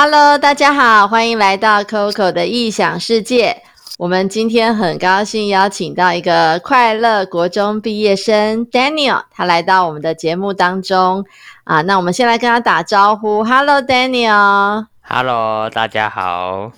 Hello，大家好，欢迎来到 Coco 的异想世界。我们今天很高兴邀请到一个快乐国中毕业生 Daniel，他来到我们的节目当中啊。那我们先来跟他打招呼，Hello，Daniel。Hello，大家好。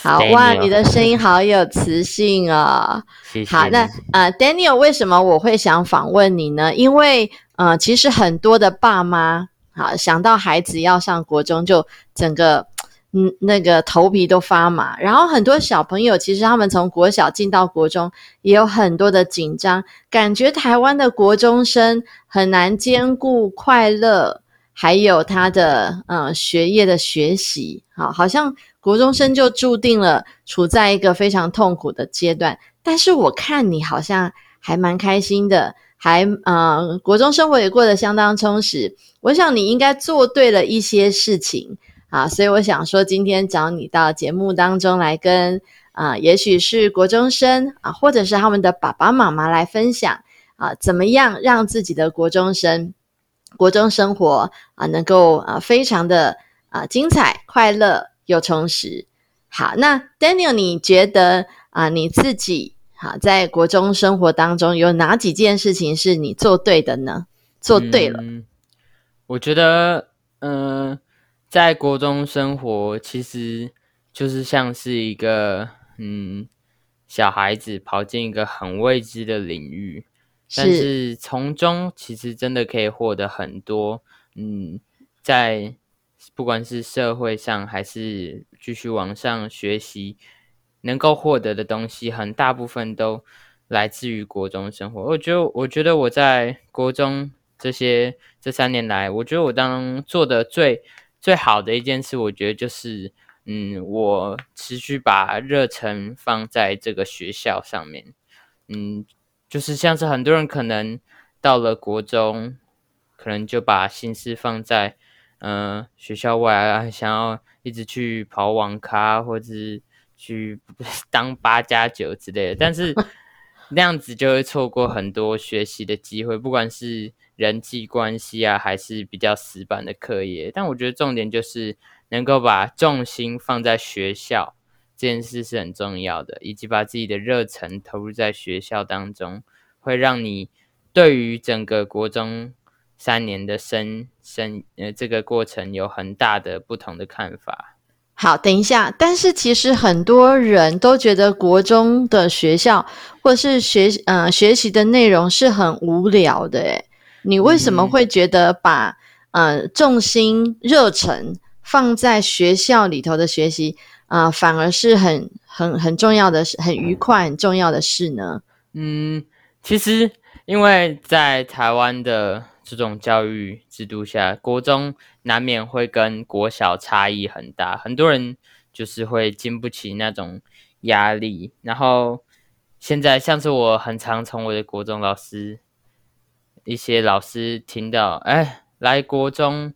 好哇，你的声音好有磁性哦。谢谢。好，那呃，Daniel，为什么我会想访问你呢？因为呃，其实很多的爸妈。好，想到孩子要上国中，就整个嗯那个头皮都发麻。然后很多小朋友其实他们从国小进到国中，也有很多的紧张，感觉台湾的国中生很难兼顾快乐，还有他的嗯学业的学习。好，好像国中生就注定了处在一个非常痛苦的阶段。但是我看你好像还蛮开心的。还呃，国中生活也过得相当充实。我想你应该做对了一些事情啊，所以我想说，今天找你到节目当中来跟啊，也许是国中生啊，或者是他们的爸爸妈妈来分享啊，怎么样让自己的国中生国中生活啊，能够啊，非常的啊精彩、快乐又充实。好，那 Daniel，你觉得啊，你自己？好，在国中生活当中，有哪几件事情是你做对的呢？做对了，我觉得，嗯，在国中生活其实就是像是一个，嗯，小孩子跑进一个很未知的领域，但是从中其实真的可以获得很多，嗯，在不管是社会上还是继续往上学习。能够获得的东西，很大部分都来自于国中生活。我觉得，我觉得我在国中这些这三年来，我觉得我当做的最最好的一件事，我觉得就是，嗯，我持续把热忱放在这个学校上面。嗯，就是像是很多人可能到了国中，可能就把心思放在，嗯，学校外啊，想要一直去跑网咖或者是。去 当八加九之类的，但是那样子就会错过很多学习的机会，不管是人际关系啊，还是比较死板的课业。但我觉得重点就是能够把重心放在学校这件事是很重要的，以及把自己的热忱投入在学校当中，会让你对于整个国中三年的生生呃这个过程有很大的不同的看法。好，等一下。但是其实很多人都觉得国中的学校或是学呃学习的内容是很无聊的。诶你为什么会觉得把呃重心热忱放在学校里头的学习啊，反而是很很很重要的事，很愉快、很重要的事呢？嗯，其实因为在台湾的。这种教育制度下，国中难免会跟国小差异很大，很多人就是会经不起那种压力。然后现在像是我很常从我的国中老师一些老师听到，哎，来国中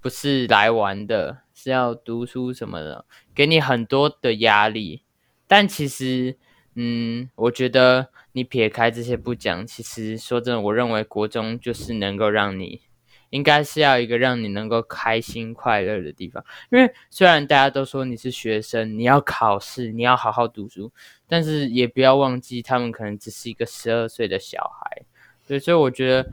不是来玩的，是要读书什么的，给你很多的压力。但其实，嗯，我觉得。你撇开这些不讲，其实说真的，我认为国中就是能够让你，应该是要一个让你能够开心快乐的地方。因为虽然大家都说你是学生，你要考试，你要好好读书，但是也不要忘记，他们可能只是一个十二岁的小孩。对，所以我觉得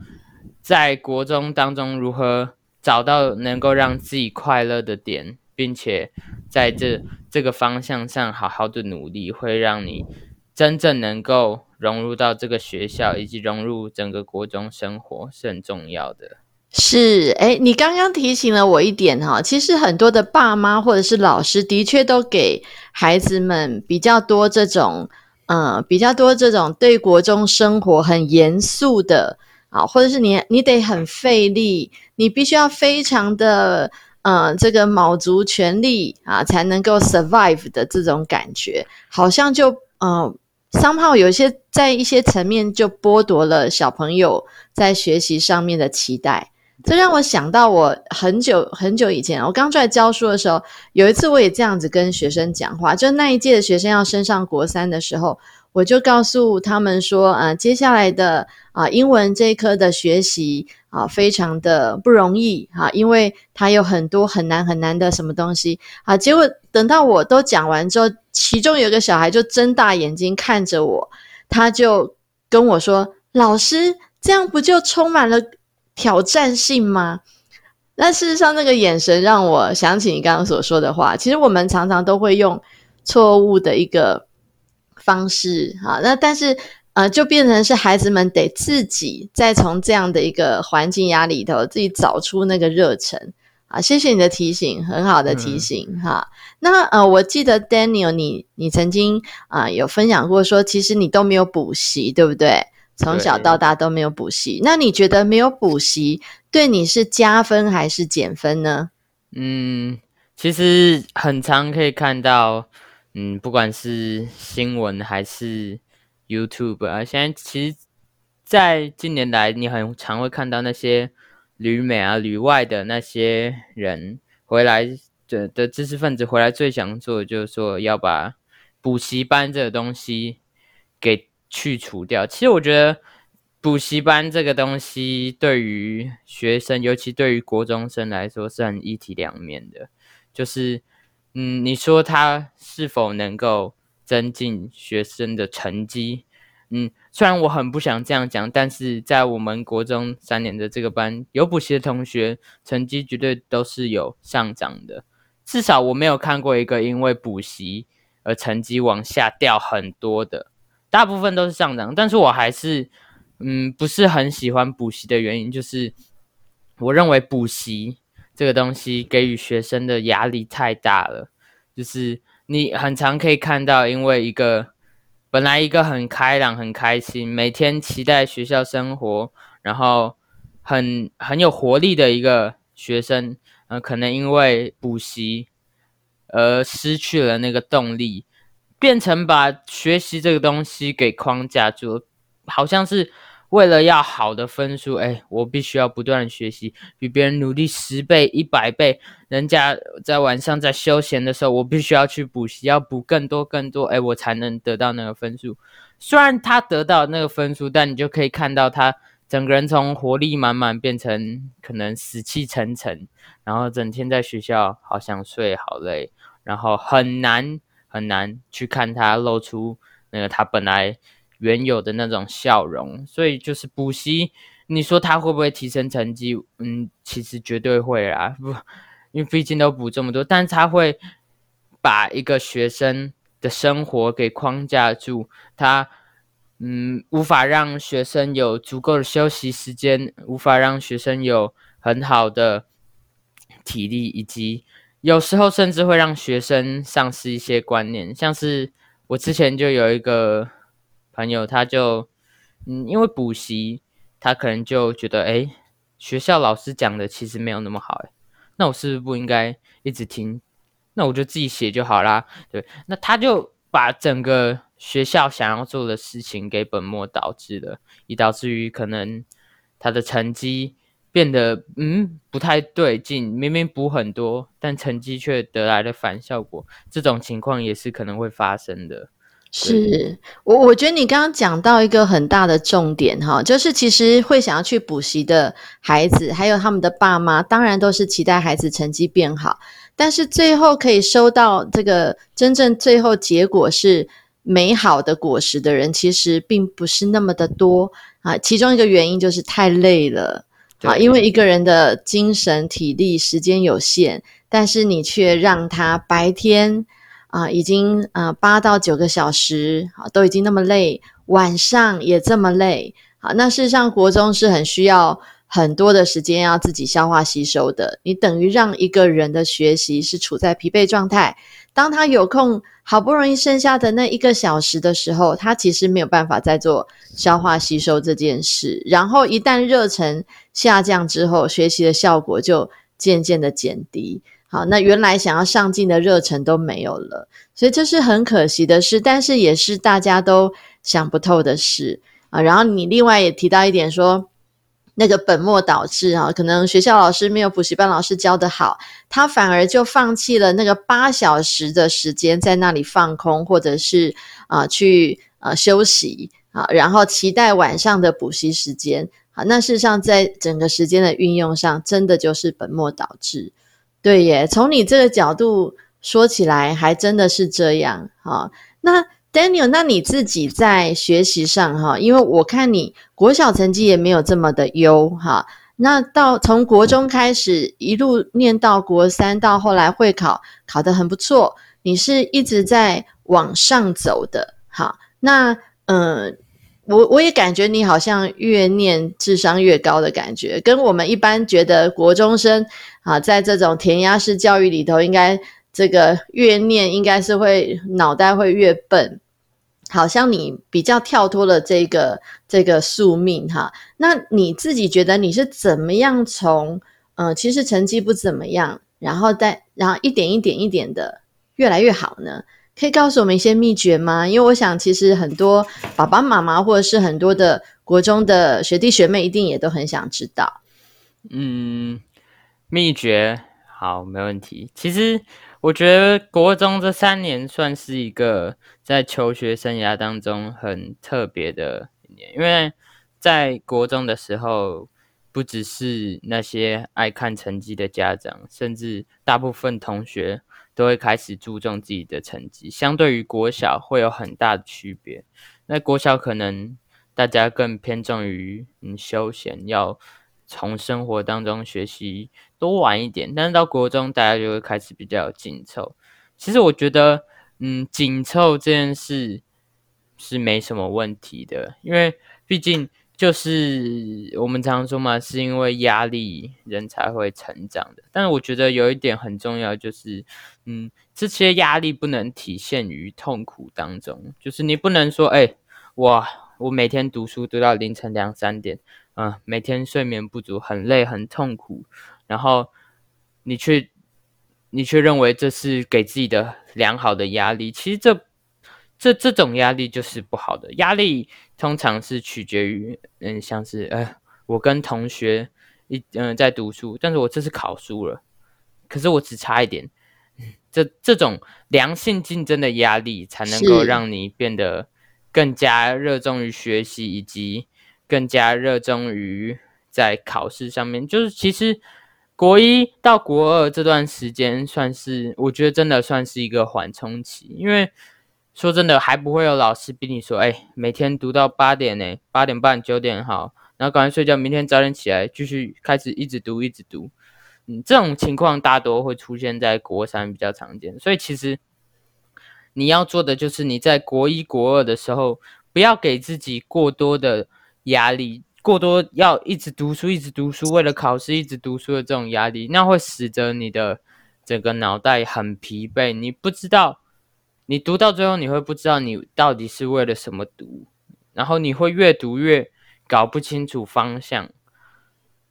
在国中当中，如何找到能够让自己快乐的点，并且在这这个方向上好好的努力，会让你真正能够。融入到这个学校，以及融入整个国中生活是很重要的。是，哎，你刚刚提醒了我一点哈，其实很多的爸妈或者是老师，的确都给孩子们比较多这种，嗯，比较多这种对国中生活很严肃的啊，或者是你你得很费力，你必须要非常的，嗯，这个卯足全力啊，才能够 survive 的这种感觉，好像就，嗯。商号有些在一些层面就剥夺了小朋友在学习上面的期待，这让我想到我很久很久以前，我刚出来教书的时候，有一次我也这样子跟学生讲话，就那一届的学生要升上国三的时候，我就告诉他们说，呃，接下来的啊英文这一科的学习啊，非常的不容易啊，因为他有很多很难很难的什么东西啊。结果等到我都讲完之后，其中有一个小孩就睁大眼睛看着我，他就跟我说：“老师，这样不就充满了挑战性吗？”那事实上，那个眼神让我想起你刚刚所说的话。其实我们常常都会用错误的一个方式啊，那但是。呃，就变成是孩子们得自己再从这样的一个环境压里头，自己找出那个热忱啊！谢谢你的提醒，很好的提醒哈。那呃，我记得 Daniel，你你曾经啊有分享过说，其实你都没有补习，对不对？从小到大都没有补习。那你觉得没有补习对你是加分还是减分呢？嗯，其实很常可以看到，嗯，不管是新闻还是。YouTube 啊，现在其实，在近年来，你很常会看到那些旅美啊、旅外的那些人回来的的知识分子回来，最想做的就是说要把补习班这个东西给去除掉。其实我觉得补习班这个东西对于学生，尤其对于国中生来说是很一体两面的。就是，嗯，你说他是否能够？增进学生的成绩，嗯，虽然我很不想这样讲，但是在我们国中三年的这个班，有补习的同学，成绩绝对都是有上涨的。至少我没有看过一个因为补习而成绩往下掉很多的，大部分都是上涨。但是我还是，嗯，不是很喜欢补习的原因，就是我认为补习这个东西给予学生的压力太大了，就是。你很常可以看到，因为一个本来一个很开朗、很开心，每天期待学校生活，然后很很有活力的一个学生，呃，可能因为补习而失去了那个动力，变成把学习这个东西给框架住，好像是。为了要好的分数，哎，我必须要不断学习，比别人努力十倍、一百倍。人家在晚上在休闲的时候，我必须要去补习，要补更多更多，哎，我才能得到那个分数。虽然他得到那个分数，但你就可以看到他整个人从活力满满变成可能死气沉沉，然后整天在学校好想睡，好累，然后很难很难去看他露出那个他本来。原有的那种笑容，所以就是补习，你说他会不会提升成绩？嗯，其实绝对会啦，不，因为毕竟都补这么多，但是他会把一个学生的生活给框架住，他嗯，无法让学生有足够的休息时间，无法让学生有很好的体力，以及有时候甚至会让学生丧失一些观念，像是我之前就有一个。朋友他就，嗯，因为补习，他可能就觉得，哎，学校老师讲的其实没有那么好，哎，那我是不是不应该一直听？那我就自己写就好啦，对，那他就把整个学校想要做的事情给本末倒置了，以导致于可能他的成绩变得，嗯，不太对劲，明明补很多，但成绩却得来的反效果，这种情况也是可能会发生的。是我，我觉得你刚刚讲到一个很大的重点哈，就是其实会想要去补习的孩子，还有他们的爸妈，当然都是期待孩子成绩变好，但是最后可以收到这个真正最后结果是美好的果实的人，其实并不是那么的多啊。其中一个原因就是太累了啊，因为一个人的精神、体力、时间有限，但是你却让他白天。啊，已经啊八到九个小时，好都已经那么累，晚上也这么累，好，那事实上国中是很需要很多的时间要自己消化吸收的，你等于让一个人的学习是处在疲惫状态，当他有空，好不容易剩下的那一个小时的时候，他其实没有办法再做消化吸收这件事，然后一旦热忱下降之后，学习的效果就渐渐的减低。好，那原来想要上进的热忱都没有了，所以这是很可惜的事，但是也是大家都想不透的事啊。然后你另外也提到一点说，那个本末倒置啊，可能学校老师没有补习班老师教的好，他反而就放弃了那个八小时的时间在那里放空，或者是啊去啊休息啊，然后期待晚上的补习时间。好，那事实上在整个时间的运用上，真的就是本末倒置。对耶，从你这个角度说起来，还真的是这样。哈，那 Daniel，那你自己在学习上哈，因为我看你国小成绩也没有这么的优哈，那到从国中开始一路念到国三，到后来会考考得很不错，你是一直在往上走的。哈，那嗯。我我也感觉你好像越念智商越高的感觉，跟我们一般觉得国中生啊，在这种填鸭式教育里头，应该这个越念应该是会脑袋会越笨，好像你比较跳脱了这个这个宿命哈。那你自己觉得你是怎么样从嗯，其实成绩不怎么样，然后再然后一点一点一点的越来越好呢？可以告诉我们一些秘诀吗？因为我想，其实很多爸爸妈妈或者是很多的国中的学弟学妹，一定也都很想知道。嗯，秘诀好，没问题。其实我觉得国中这三年算是一个在求学生涯当中很特别的一年，因为在国中的时候，不只是那些爱看成绩的家长，甚至大部分同学。都会开始注重自己的成绩，相对于国小会有很大的区别。那国小可能大家更偏重于嗯休闲，要从生活当中学习多玩一点。但是到国中，大家就会开始比较紧凑。其实我觉得，嗯，紧凑这件事是没什么问题的，因为毕竟。就是我们常说嘛，是因为压力人才会成长的。但是我觉得有一点很重要，就是嗯，这些压力不能体现于痛苦当中。就是你不能说，哎，哇，我每天读书读到凌晨两三点，嗯，每天睡眠不足，很累很痛苦，然后你却你却认为这是给自己的良好的压力。其实这。这这种压力就是不好的压力，通常是取决于，嗯，像是，呃，我跟同学一，嗯，在读书，但是我这次考输了，可是我只差一点，这这种良性竞争的压力，才能够让你变得更加热衷于学习，以及更加热衷于在考试上面。就是其实国一到国二这段时间，算是我觉得真的算是一个缓冲期，因为。说真的，还不会有老师逼你说：“哎，每天读到八点呢，八点半、九点好，然后赶快睡觉，明天早点起来继续开始一直读，一直读。”嗯，这种情况大多会出现在国三比较常见，所以其实你要做的就是你在国一、国二的时候，不要给自己过多的压力，过多要一直读书、一直读书，为了考试一直读书的这种压力，那会使得你的整个脑袋很疲惫，你不知道。你读到最后，你会不知道你到底是为了什么读，然后你会越读越搞不清楚方向。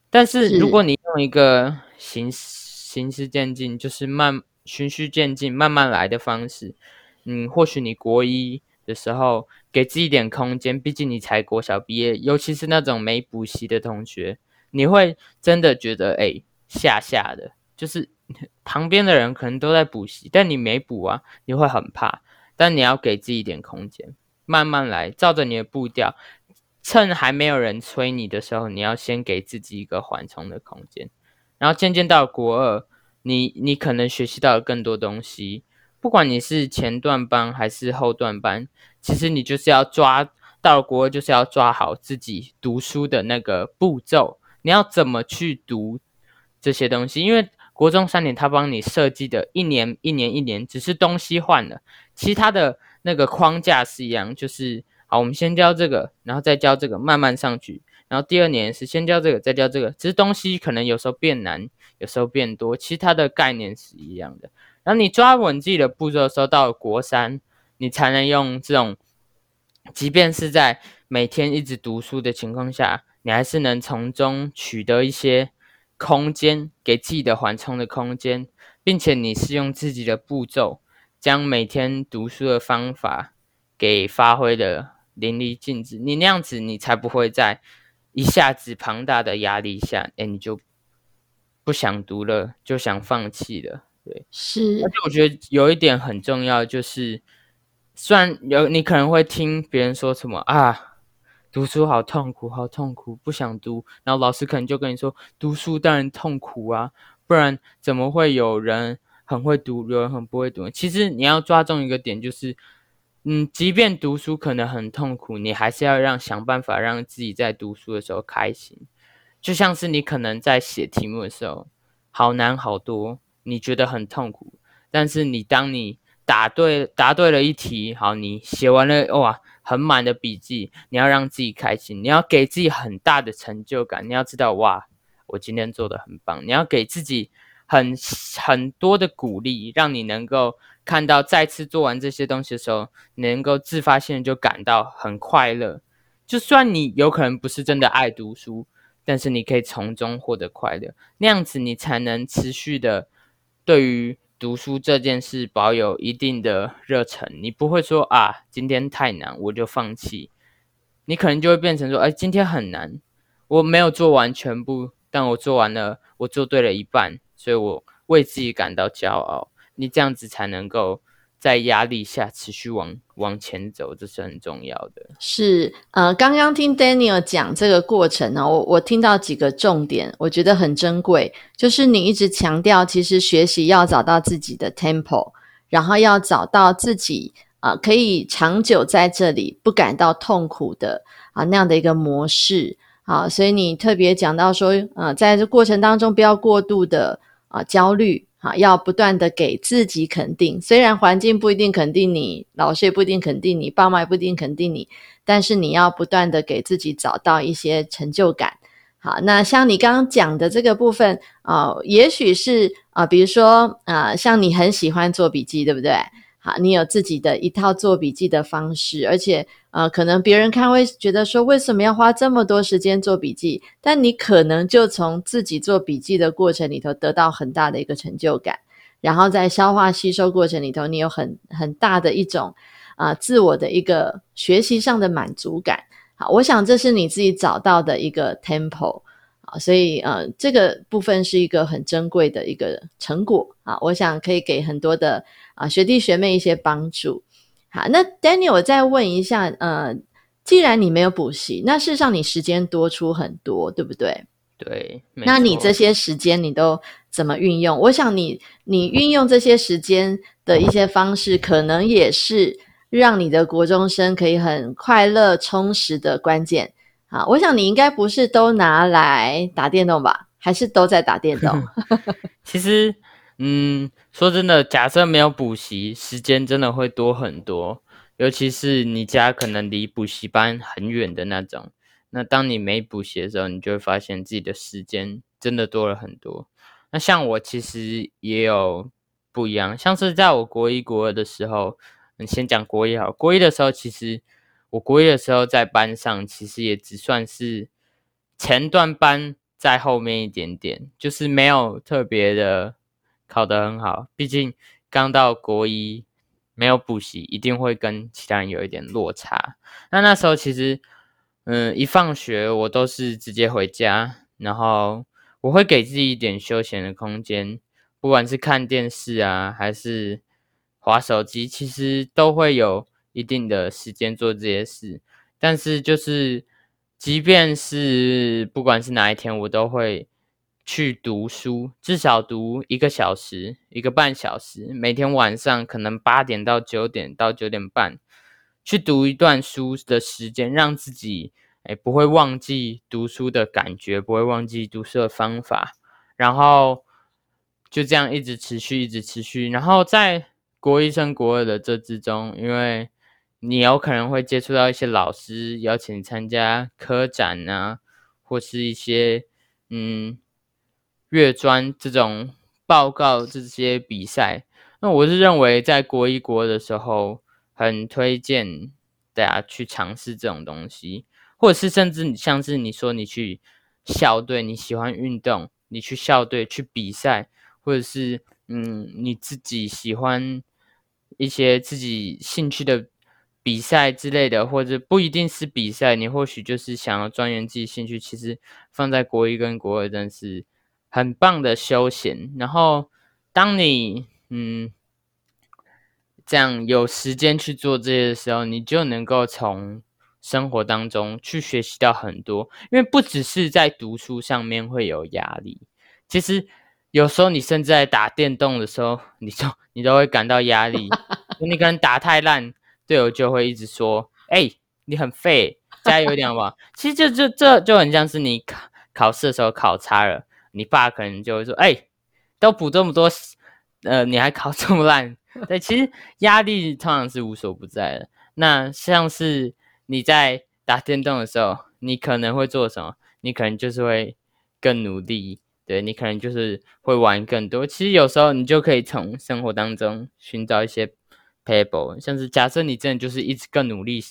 但是如果你用一个形形事渐进，就是慢循序渐进、慢慢来的方式，嗯，或许你国一的时候给自己一点空间，毕竟你才国小毕业，尤其是那种没补习的同学，你会真的觉得哎，吓吓的，就是。旁边的人可能都在补习，但你没补啊，你会很怕。但你要给自己一点空间，慢慢来，照着你的步调，趁还没有人催你的时候，你要先给自己一个缓冲的空间。然后渐渐到国二，你你可能学习到了更多东西。不管你是前段班还是后段班，其实你就是要抓到国二，就是要抓好自己读书的那个步骤。你要怎么去读这些东西？因为国中三年，他帮你设计的一年一年一年，只是东西换了，其他的那个框架是一样。就是好，我们先教这个，然后再教这个，慢慢上去。然后第二年是先教这个，再教这个，只是东西可能有时候变难，有时候变多，其他的概念是一样的。然后你抓稳自己的步骤的时候，到了国三，你才能用这种，即便是在每天一直读书的情况下，你还是能从中取得一些。空间给自己的缓冲的空间，并且你是用自己的步骤，将每天读书的方法给发挥的淋漓尽致。你那样子，你才不会在一下子庞大的压力下，哎，你就不想读了，就想放弃了。对，是。而且我觉得有一点很重要，就是虽然有你可能会听别人说什么啊，读书好痛苦，好痛苦，不想读。然后老师可能就跟你说，读书当然痛苦啊，不然怎么会有人很会读，有人很不会读？其实你要抓中一个点，就是，嗯，即便读书可能很痛苦，你还是要让想办法让自己在读书的时候开心。就像是你可能在写题目的时候，好难好多，你觉得很痛苦，但是你当你答对答对了一题，好，你写完了哇。很满的笔记，你要让自己开心，你要给自己很大的成就感。你要知道，哇，我今天做的很棒。你要给自己很很多的鼓励，让你能够看到再次做完这些东西的时候，能够自发性就感到很快乐。就算你有可能不是真的爱读书，但是你可以从中获得快乐，那样子你才能持续的对于。读书这件事保有一定的热忱，你不会说啊，今天太难我就放弃，你可能就会变成说，哎，今天很难，我没有做完全部，但我做完了，我做对了一半，所以我为自己感到骄傲。你这样子才能够。在压力下持续往往前走，这是很重要的。是呃，刚刚听 Daniel 讲这个过程呢，我我听到几个重点，我觉得很珍贵。就是你一直强调，其实学习要找到自己的 tempo，然后要找到自己啊可以长久在这里不感到痛苦的啊那样的一个模式啊。所以你特别讲到说，呃，在这过程当中不要过度的啊焦虑。好，要不断的给自己肯定。虽然环境不一定肯定你，老师也不一定肯定你，爸妈也不一定肯定你，但是你要不断的给自己找到一些成就感。好，那像你刚刚讲的这个部分啊，也许是啊，比如说啊，像你很喜欢做笔记，对不对？好，你有自己的一套做笔记的方式，而且呃，可能别人看会觉得说，为什么要花这么多时间做笔记？但你可能就从自己做笔记的过程里头得到很大的一个成就感，然后在消化吸收过程里头，你有很很大的一种啊自我的一个学习上的满足感。好，我想这是你自己找到的一个 tempo 啊，所以呃，这个部分是一个很珍贵的一个成果啊，我想可以给很多的。啊，学弟学妹一些帮助。好，那 Daniel，我再问一下，呃，既然你没有补习，那事实上你时间多出很多，对不对？对。那你这些时间你都怎么运用？我想你你运用这些时间的一些方式，可能也是让你的国中生可以很快乐充实的关键。啊，我想你应该不是都拿来打电动吧？还是都在打电动？其实。嗯，说真的，假设没有补习，时间真的会多很多。尤其是你家可能离补习班很远的那种，那当你没补习的时候，你就会发现自己的时间真的多了很多。那像我其实也有不一样，像是在我国一、国二的时候，你先讲国一好。国一的时候，其实我国一的时候在班上，其实也只算是前段班在后面一点点，就是没有特别的。考得很好，毕竟刚到国一，没有补习，一定会跟其他人有一点落差。那那时候其实，嗯，一放学我都是直接回家，然后我会给自己一点休闲的空间，不管是看电视啊，还是划手机，其实都会有一定的时间做这些事。但是就是，即便是不管是哪一天，我都会。去读书，至少读一个小时、一个半小时，每天晚上可能八点到九点到九点半，去读一段书的时间，让自己哎不会忘记读书的感觉，不会忘记读书的方法，然后就这样一直持续，一直持续。然后在国一升国二的这之中，因为你有可能会接触到一些老师邀请参加科展啊，或是一些嗯。月专这种报告这些比赛，那我是认为在国一国的时候，很推荐大家去尝试这种东西，或者是甚至你像是你说你去校队，你喜欢运动，你去校队去比赛，或者是嗯你自己喜欢一些自己兴趣的比赛之类的，或者不一定是比赛，你或许就是想要钻研自己兴趣，其实放在国一跟国二真是。很棒的休闲，然后当你嗯这样有时间去做这些的时候，你就能够从生活当中去学习到很多，因为不只是在读书上面会有压力，其实有时候你甚至在打电动的时候，你就你都会感到压力，你可能打太烂，队友就会一直说：“哎，你很废，加油一点吧。”其实就就这就很像是你考考试的时候考差了，你爸可能就会说：“哎，都补这么多，呃，你还考这么烂。”对，其实压力通常是无所不在的。那像是你在打电动的时候，你可能会做什么？你可能就是会更努力，对你可能就是会玩更多。其实有时候你就可以从生活当中寻找一些 pebble，像是假设你真的就是一直更努力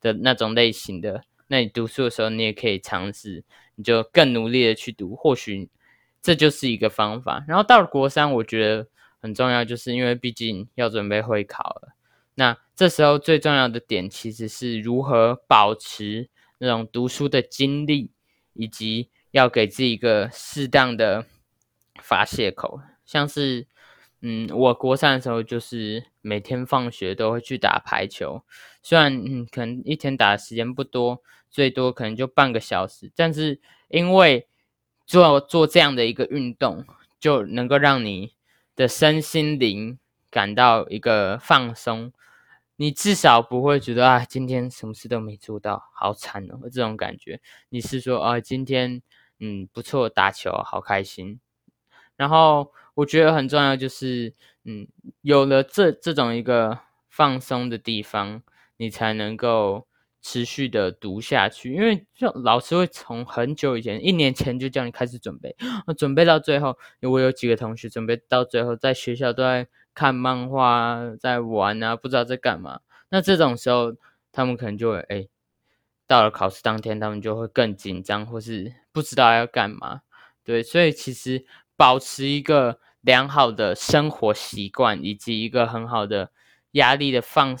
的那种类型的，那你读书的时候你也可以尝试，你就更努力的去读，或许这就是一个方法。然后到了国三，我觉得。很重要，就是因为毕竟要准备会考了。那这时候最重要的点，其实是如何保持那种读书的精力，以及要给自己一个适当的发泄口。像是，嗯，我国三的时候，就是每天放学都会去打排球。虽然，嗯，可能一天打的时间不多，最多可能就半个小时，但是因为做做这样的一个运动，就能够让你。的身心灵感到一个放松，你至少不会觉得啊，今天什么事都没做到，好惨哦，这种感觉。你是说啊，今天嗯不错，打球好开心。然后我觉得很重要就是，嗯，有了这这种一个放松的地方，你才能够。持续的读下去，因为就老师会从很久以前，一年前就叫你开始准备，准备到最后，我有几个同学准备到最后，在学校都在看漫画，在玩啊，不知道在干嘛。那这种时候，他们可能就会哎，到了考试当天，他们就会更紧张，或是不知道要干嘛。对，所以其实保持一个良好的生活习惯，以及一个很好的压力的放。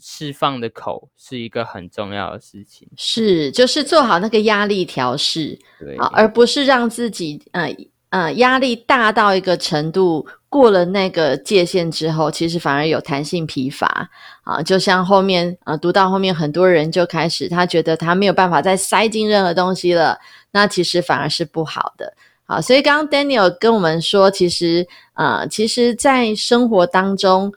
释释放的口是一个很重要的事情，是就是做好那个压力调试，对啊，而不是让自己呃呃压力大到一个程度，过了那个界限之后，其实反而有弹性疲乏啊。就像后面呃读到后面，很多人就开始他觉得他没有办法再塞进任何东西了，那其实反而是不好的好。所以刚刚 Daniel 跟我们说，其实呃其实，在生活当中。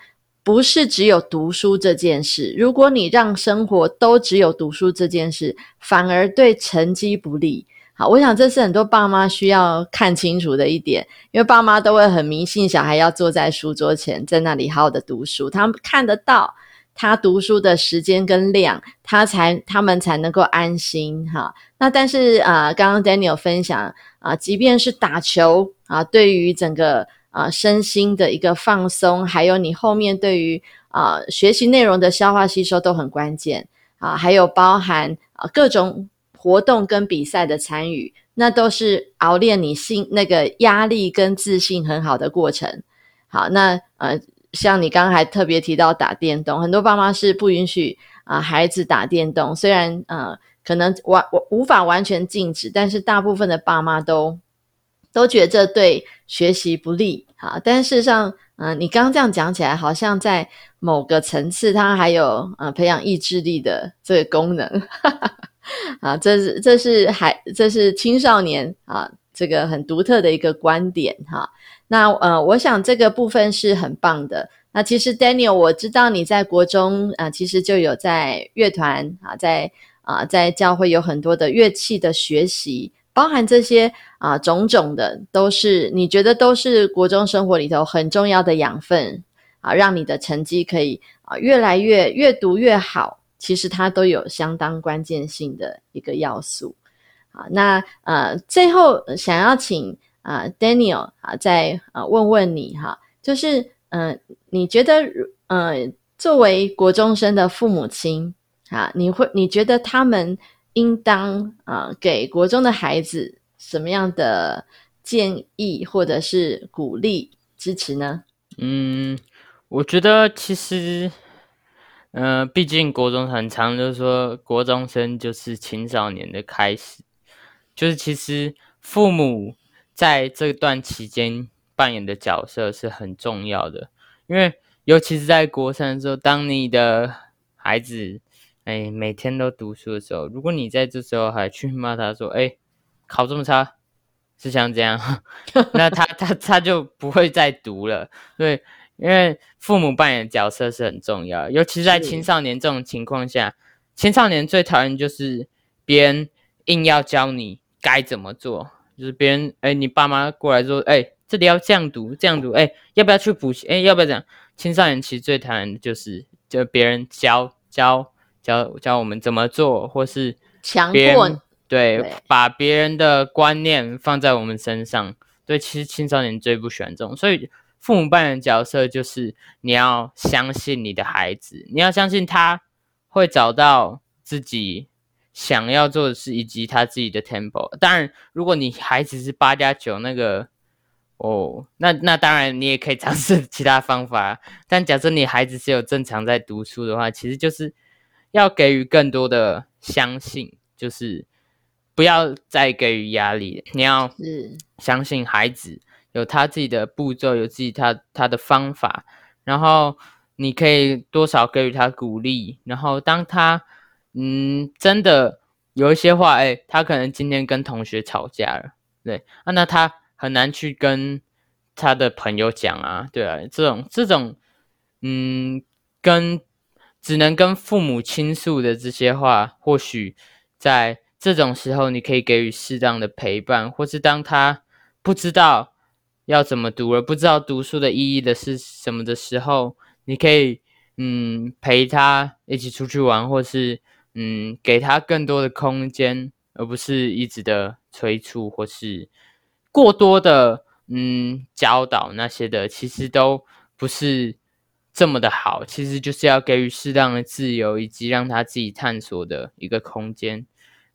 不是只有读书这件事。如果你让生活都只有读书这件事，反而对成绩不利。好，我想这是很多爸妈需要看清楚的一点，因为爸妈都会很迷信小孩要坐在书桌前，在那里好好的读书，他们看得到他读书的时间跟量，他才他们才能够安心哈。那但是啊，刚刚 Daniel 分享啊，即便是打球啊，对于整个。啊，身心的一个放松，还有你后面对于啊学习内容的消化吸收都很关键啊，还有包含啊各种活动跟比赛的参与，那都是熬练你心那个压力跟自信很好的过程。好，那呃，像你刚刚还特别提到打电动，很多爸妈是不允许啊孩子打电动，虽然呃可能完我无法完全禁止，但是大部分的爸妈都。都觉得对学习不利啊，但事实上，嗯，你刚刚这样讲起来，好像在某个层次，它还有呃培养意志力的这个功能 啊，这是这是还这是青少年啊这个很独特的一个观点哈。那呃，我想这个部分是很棒的。那其实 Daniel，我知道你在国中啊，其实就有在乐团啊，在啊在教会有很多的乐器的学习。包含这些啊，种种的都是你觉得都是国中生活里头很重要的养分啊，让你的成绩可以啊越来越越读越好。其实它都有相当关键性的一个要素啊。那呃，最后想要请啊 Daniel 啊再啊问问你哈，就是嗯，你觉得呃作为国中生的父母亲啊，你会你觉得他们？应当啊，给国中的孩子什么样的建议或者是鼓励支持呢？嗯，我觉得其实，嗯，毕竟国中很长，就是说国中生就是青少年的开始，就是其实父母在这段期间扮演的角色是很重要的，因为尤其是在国三的时候，当你的孩子。哎，每天都读书的时候，如果你在这时候还去骂他说，哎，考这么差，是像这样，那他他他就不会再读了。对，因为父母扮演的角色是很重要，尤其是在青少年这种情况下，青少年最讨厌就是别人硬要教你该怎么做，就是别人哎，你爸妈过来说，哎，这里要这样读，这样读，哎，要不要去补习？哎，要不要这样？青少年其实最讨厌的就是就别人教教。教教我们怎么做，或是强迫对，把别人的观念放在我们身上。对，其实青少年最不喜欢这种，所以父母扮演角色就是你要相信你的孩子，你要相信他会找到自己想要做的事，以及他自己的 tempo。当然，如果你孩子是八加九那个，哦，那那当然你也可以 尝试其他方法。但假设你孩子是有正常在读书的话，其实就是。要给予更多的相信，就是不要再给予压力。你要相信孩子有他自己的步骤，有自己他他的方法。然后你可以多少给予他鼓励。然后当他嗯真的有一些话，哎，他可能今天跟同学吵架了，对啊，那他很难去跟他的朋友讲啊，对啊，这种这种嗯跟。只能跟父母倾诉的这些话，或许在这种时候，你可以给予适当的陪伴，或是当他不知道要怎么读而，不知道读书的意义的是什么的时候，你可以嗯陪他一起出去玩，或是嗯给他更多的空间，而不是一直的催促或是过多的嗯教导那些的，其实都不是。这么的好，其实就是要给予适当的自由，以及让他自己探索的一个空间，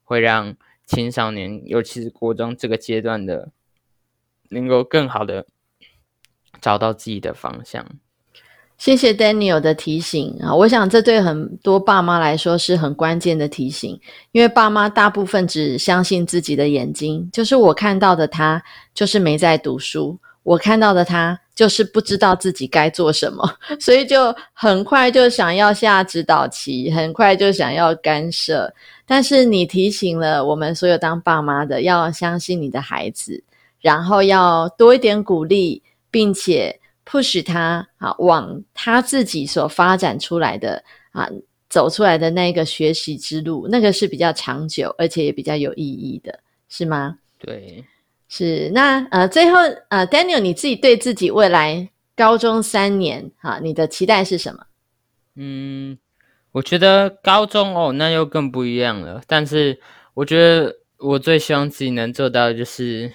会让青少年，尤其是国中这个阶段的，能够更好的找到自己的方向。谢谢 Daniel 的提醒啊，我想这对很多爸妈来说是很关键的提醒，因为爸妈大部分只相信自己的眼睛，就是我看到的他，就是没在读书。我看到的他就是不知道自己该做什么，所以就很快就想要下指导棋，很快就想要干涉。但是你提醒了我们所有当爸妈的，要相信你的孩子，然后要多一点鼓励，并且 push 他啊，往他自己所发展出来的啊，走出来的那个学习之路，那个是比较长久，而且也比较有意义的，是吗？对。是那呃，最后呃，Daniel，你自己对自己未来高中三年哈，你的期待是什么？嗯，我觉得高中哦，那又更不一样了。但是我觉得我最希望自己能做到的，就是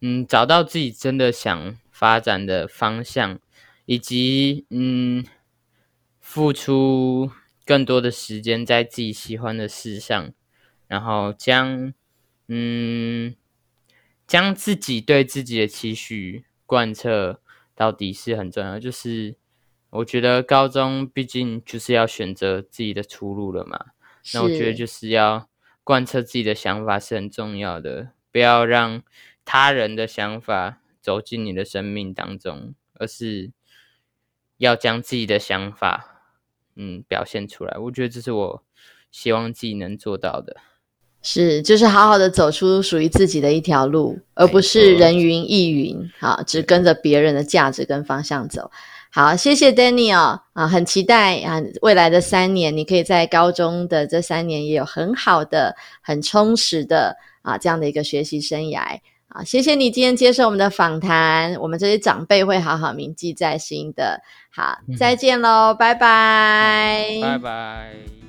嗯，找到自己真的想发展的方向，以及嗯，付出更多的时间在自己喜欢的事上，然后将嗯。将自己对自己的期许贯彻到底是很重要。就是我觉得高中毕竟就是要选择自己的出路了嘛。那我觉得就是要贯彻自己的想法是很重要的，不要让他人的想法走进你的生命当中，而是要将自己的想法嗯表现出来。我觉得这是我希望自己能做到的。是，就是好好的走出属于自己的一条路，而不是人云亦云，好，只跟着别人的价值跟方向走。好，谢谢 Danny 哦啊，很期待啊，未来的三年，你可以在高中的这三年也有很好的、很充实的啊这样的一个学习生涯啊。谢谢你今天接受我们的访谈，我们这些长辈会好好铭记在心的。好，再见喽，拜拜，拜拜。